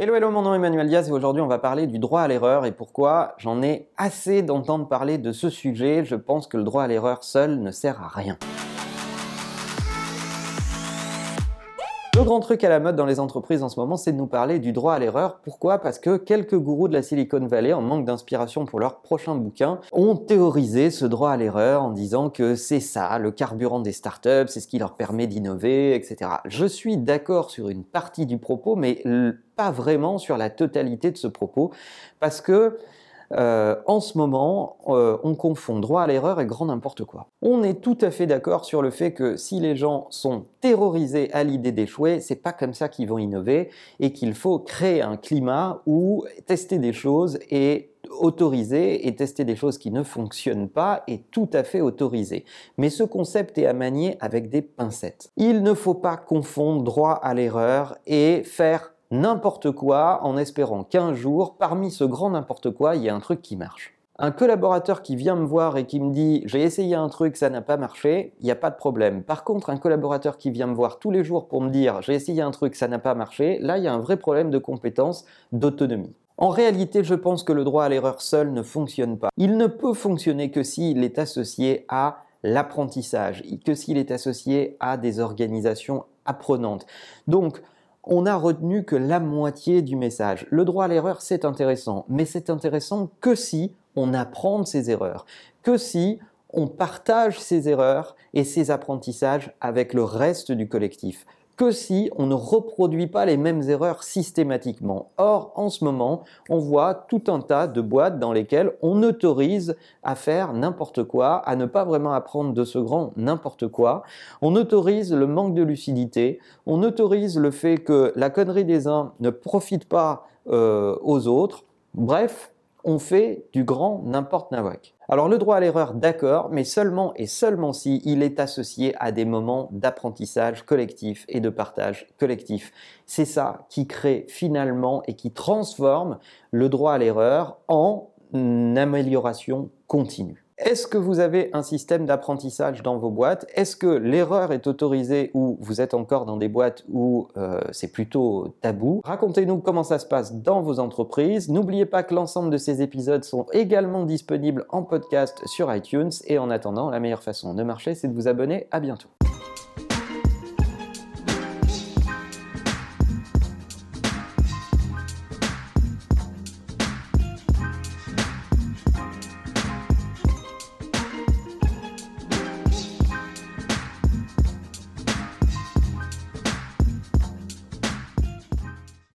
Hello, hello, mon nom est Emmanuel Diaz et aujourd'hui on va parler du droit à l'erreur et pourquoi j'en ai assez d'entendre parler de ce sujet. Je pense que le droit à l'erreur seul ne sert à rien. Le grand truc à la mode dans les entreprises en ce moment, c'est de nous parler du droit à l'erreur. Pourquoi? Parce que quelques gourous de la Silicon Valley, en manque d'inspiration pour leur prochain bouquin, ont théorisé ce droit à l'erreur en disant que c'est ça, le carburant des startups, c'est ce qui leur permet d'innover, etc. Je suis d'accord sur une partie du propos, mais pas vraiment sur la totalité de ce propos, parce que euh, en ce moment, euh, on confond droit à l'erreur et grand n'importe quoi. On est tout à fait d'accord sur le fait que si les gens sont terrorisés à l'idée d'échouer, c'est pas comme ça qu'ils vont innover et qu'il faut créer un climat où tester des choses et autoriser et tester des choses qui ne fonctionnent pas est tout à fait autorisé. Mais ce concept est à manier avec des pincettes. Il ne faut pas confondre droit à l'erreur et faire n'importe quoi en espérant qu'un jour, parmi ce grand n'importe quoi, il y ait un truc qui marche. Un collaborateur qui vient me voir et qui me dit j'ai essayé un truc, ça n'a pas marché, il n'y a pas de problème. Par contre, un collaborateur qui vient me voir tous les jours pour me dire j'ai essayé un truc, ça n'a pas marché, là il y a un vrai problème de compétence, d'autonomie. En réalité, je pense que le droit à l'erreur seul ne fonctionne pas. Il ne peut fonctionner que s'il est associé à l'apprentissage, que s'il est associé à des organisations apprenantes. Donc, on n'a retenu que la moitié du message. Le droit à l'erreur, c'est intéressant, mais c'est intéressant que si on apprend de ses erreurs, que si on partage ses erreurs et ses apprentissages avec le reste du collectif que si on ne reproduit pas les mêmes erreurs systématiquement. Or, en ce moment, on voit tout un tas de boîtes dans lesquelles on autorise à faire n'importe quoi, à ne pas vraiment apprendre de ce grand n'importe quoi. On autorise le manque de lucidité, on autorise le fait que la connerie des uns ne profite pas euh, aux autres. Bref, on fait du grand n'importe nawak. Alors le droit à l'erreur, d'accord, mais seulement et seulement si il est associé à des moments d'apprentissage collectif et de partage collectif. C'est ça qui crée finalement et qui transforme le droit à l'erreur en amélioration continue. Est-ce que vous avez un système d'apprentissage dans vos boîtes? Est-ce que l'erreur est autorisée ou vous êtes encore dans des boîtes où euh, c'est plutôt tabou? Racontez-nous comment ça se passe dans vos entreprises. N'oubliez pas que l'ensemble de ces épisodes sont également disponibles en podcast sur iTunes. Et en attendant, la meilleure façon de marcher, c'est de vous abonner. À bientôt.